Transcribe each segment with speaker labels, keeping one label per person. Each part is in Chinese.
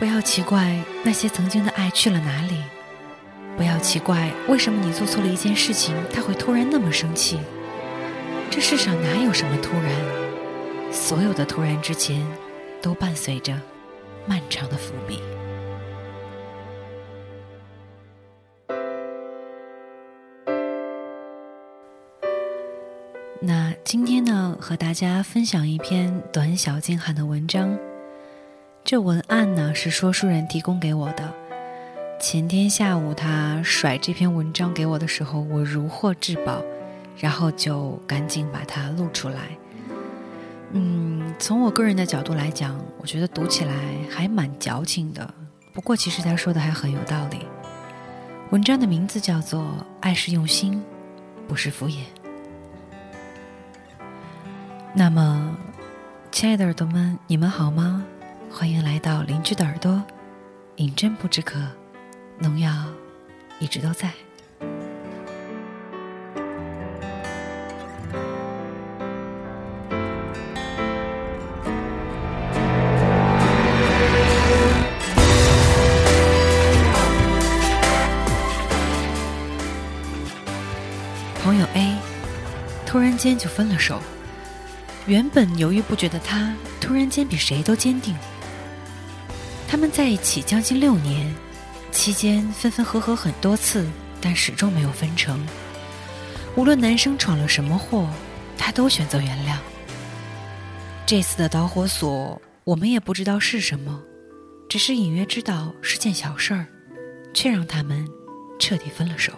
Speaker 1: 不要奇怪那些曾经的爱去了哪里，不要奇怪为什么你做错了一件事情，他会突然那么生气。这世上哪有什么突然？所有的突然之前，都伴随着漫长的伏笔。那今天呢，和大家分享一篇短小精悍的文章。这文案呢是说书人提供给我的。前天下午他甩这篇文章给我的时候，我如获至宝，然后就赶紧把它录出来。嗯，从我个人的角度来讲，我觉得读起来还蛮矫情的。不过其实他说的还很有道理。文章的名字叫做《爱是用心，不是敷衍》。那么，亲爱的耳朵们，你们好吗？欢迎来到邻居的耳朵，饮鸩不止渴，农药一直都在。朋友 A 突然间就分了手。原本犹豫不决的他，突然间比谁都坚定。他们在一起将近六年，期间分分合合很多次，但始终没有分成。无论男生闯了什么祸，他都选择原谅。这次的导火索，我们也不知道是什么，只是隐约知道是件小事儿，却让他们彻底分了手。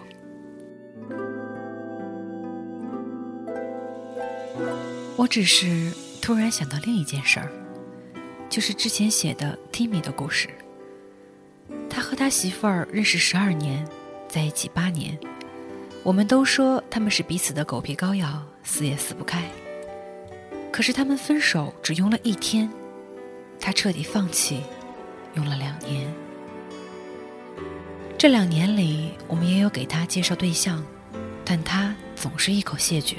Speaker 1: 我只是突然想到另一件事儿，就是之前写的 Timmy 的故事。他和他媳妇儿认识十二年，在一起八年。我们都说他们是彼此的狗皮膏药，撕也撕不开。可是他们分手只用了一天，他彻底放弃，用了两年。这两年里，我们也有给他介绍对象，但他总是一口谢绝。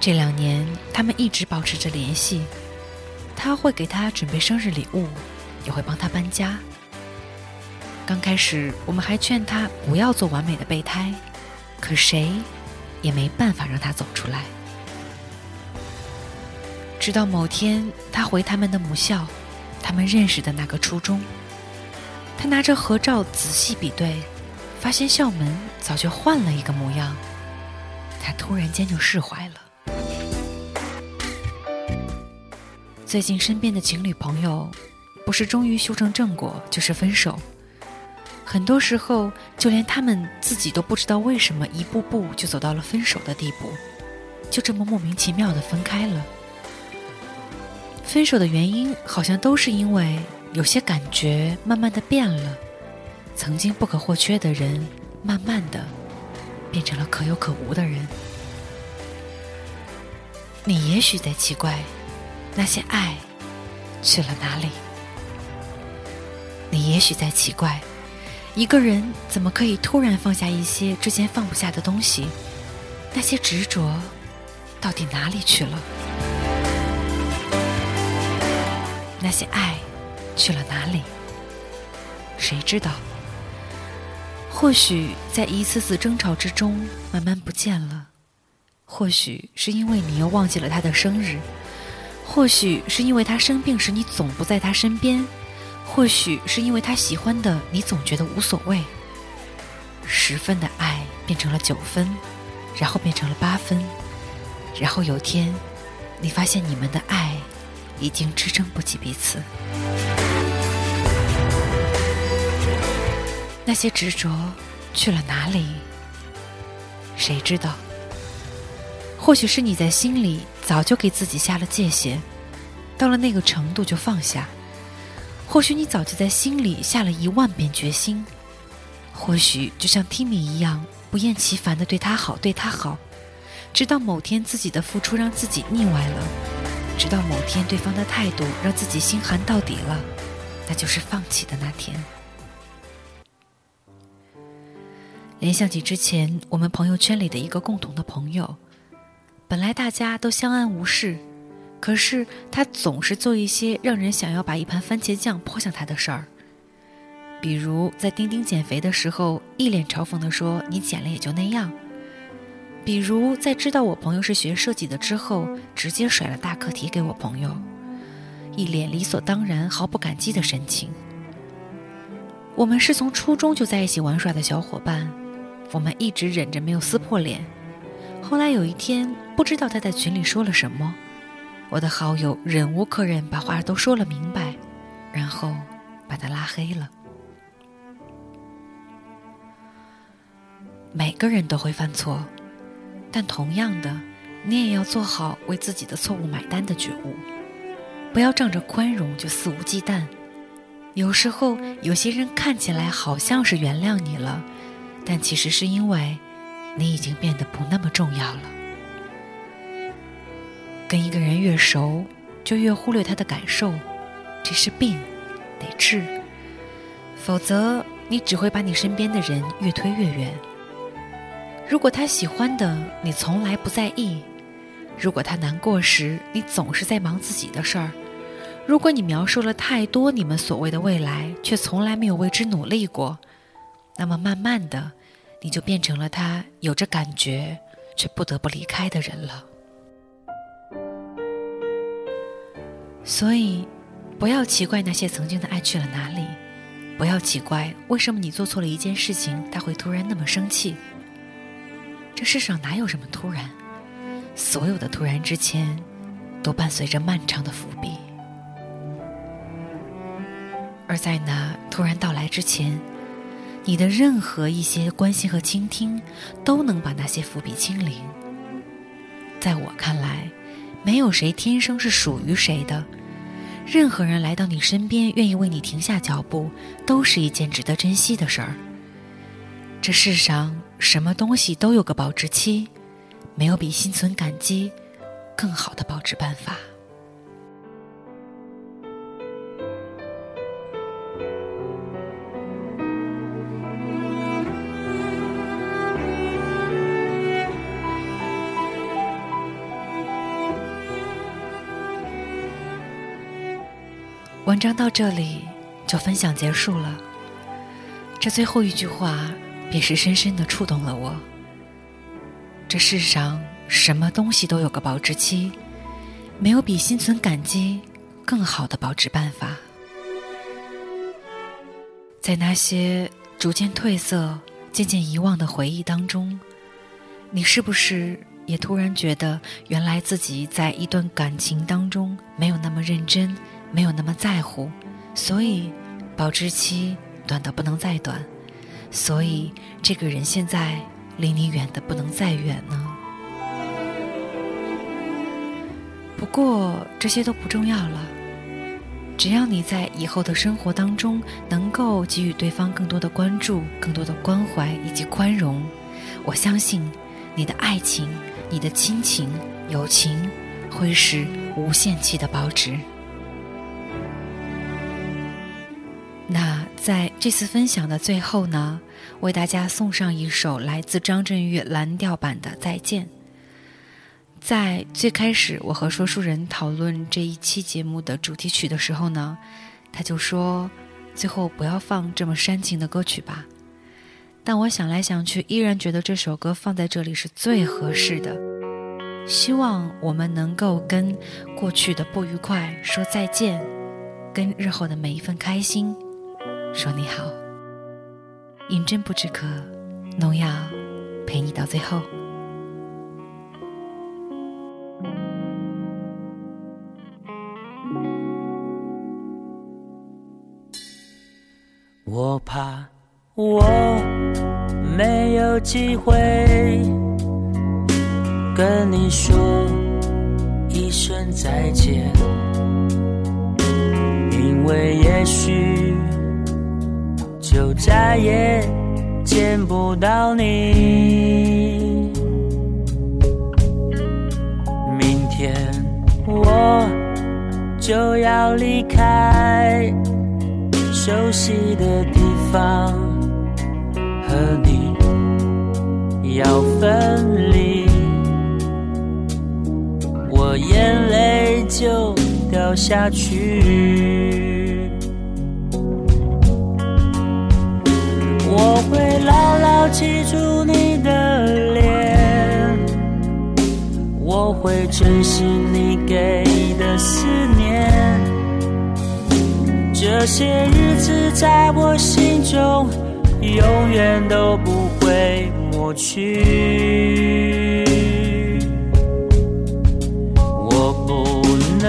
Speaker 1: 这两年，他们一直保持着联系。他会给他准备生日礼物，也会帮他搬家。刚开始，我们还劝他不要做完美的备胎，可谁也没办法让他走出来。直到某天，他回他们的母校，他们认识的那个初中。他拿着合照仔细比对，发现校门早就换了一个模样。他突然间就释怀了。最近身边的情侣朋友，不是终于修成正果，就是分手。很多时候，就连他们自己都不知道为什么一步步就走到了分手的地步，就这么莫名其妙的分开了。分手的原因好像都是因为有些感觉慢慢的变了，曾经不可或缺的人，慢慢的变成了可有可无的人。你也许在奇怪。那些爱去了哪里？你也许在奇怪，一个人怎么可以突然放下一些之前放不下的东西？那些执着到底哪里去了？那些爱去了哪里？谁知道？或许在一次次争吵之中慢慢不见了，或许是因为你又忘记了他的生日。或许是因为他生病时你总不在他身边，或许是因为他喜欢的你总觉得无所谓。十分的爱变成了九分，然后变成了八分，然后有天，你发现你们的爱已经支撑不起彼此。那些执着去了哪里？谁知道？或许是你在心里早就给自己下了界限，到了那个程度就放下；或许你早就在心里下了一万遍决心；或许就像 Timmy 一样，不厌其烦的对他好，对他好，直到某天自己的付出让自己腻歪了，直到某天对方的态度让自己心寒到底了，那就是放弃的那天。联想起之前我们朋友圈里的一个共同的朋友。本来大家都相安无事，可是他总是做一些让人想要把一盘番茄酱泼向他的事儿，比如在丁丁减肥的时候，一脸嘲讽地说：“你减了也就那样。”比如在知道我朋友是学设计的之后，直接甩了大课题给我朋友，一脸理所当然、毫不感激的神情。我们是从初中就在一起玩耍的小伙伴，我们一直忍着没有撕破脸。后来有一天，不知道他在群里说了什么。我的好友忍无可忍，把话都说了明白，然后把他拉黑了。每个人都会犯错，但同样的，你也要做好为自己的错误买单的觉悟，不要仗着宽容就肆无忌惮。有时候，有些人看起来好像是原谅你了，但其实是因为你已经变得不那么重要了。跟一个人越熟，就越忽略他的感受，这是病，得治。否则，你只会把你身边的人越推越远。如果他喜欢的，你从来不在意；如果他难过时，你总是在忙自己的事儿；如果你描述了太多你们所谓的未来，却从来没有为之努力过，那么慢慢的，你就变成了他有着感觉却不得不离开的人了。所以，不要奇怪那些曾经的爱去了哪里，不要奇怪为什么你做错了一件事情，他会突然那么生气。这世上哪有什么突然？所有的突然之前，都伴随着漫长的伏笔。而在那突然到来之前，你的任何一些关心和倾听，都能把那些伏笔清零。在我看来，没有谁天生是属于谁的。任何人来到你身边，愿意为你停下脚步，都是一件值得珍惜的事儿。这世上什么东西都有个保质期，没有比心存感激更好的保质办法。文章到这里就分享结束了。这最后一句话，便是深深的触动了我。这世上什么东西都有个保质期，没有比心存感激更好的保质办法。在那些逐渐褪色、渐渐遗忘的回忆当中，你是不是也突然觉得，原来自己在一段感情当中没有那么认真？没有那么在乎，所以保质期短的不能再短，所以这个人现在离你远的不能再远呢。不过这些都不重要了，只要你在以后的生活当中能够给予对方更多的关注、更多的关怀以及宽容，我相信你的爱情、你的亲情、友情会是无限期的保值。在这次分享的最后呢，为大家送上一首来自张震岳蓝调版的《再见》。在最开始我和说书人讨论这一期节目的主题曲的时候呢，他就说：“最后不要放这么煽情的歌曲吧。”但我想来想去，依然觉得这首歌放在这里是最合适的。希望我们能够跟过去的不愉快说再见，跟日后的每一份开心。说你好，饮鸩不止渴，农药陪你到最后。
Speaker 2: 我怕我没有机会跟你说一声再见，因为。就再也见不到你。明天我就要离开熟悉的地方，和你要分离。我眼泪。就掉下去。记住你的脸，我会珍惜你给的思念。这些日子在我心中，永远都不会抹去。我不能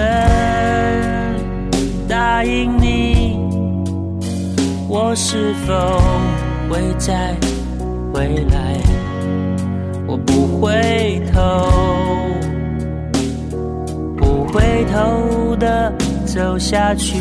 Speaker 2: 答应你，我是否会再回来？我不回头，不回头的走下去。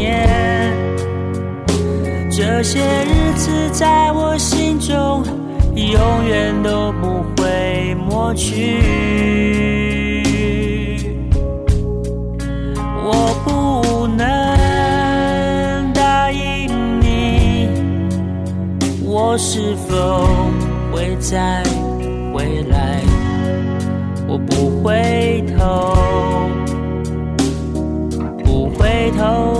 Speaker 2: 年。这些日子在我心中，永远都不会抹去。我不能答应你，我是否会再回来？我不回头，不回头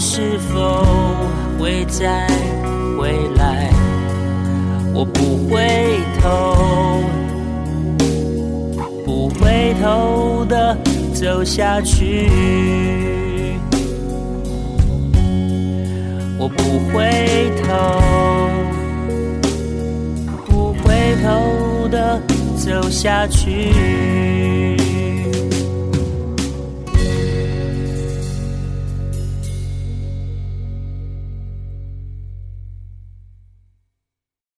Speaker 2: 是否会再回来？我不回头，不回头的走下去。我不回头，不回头的走下去。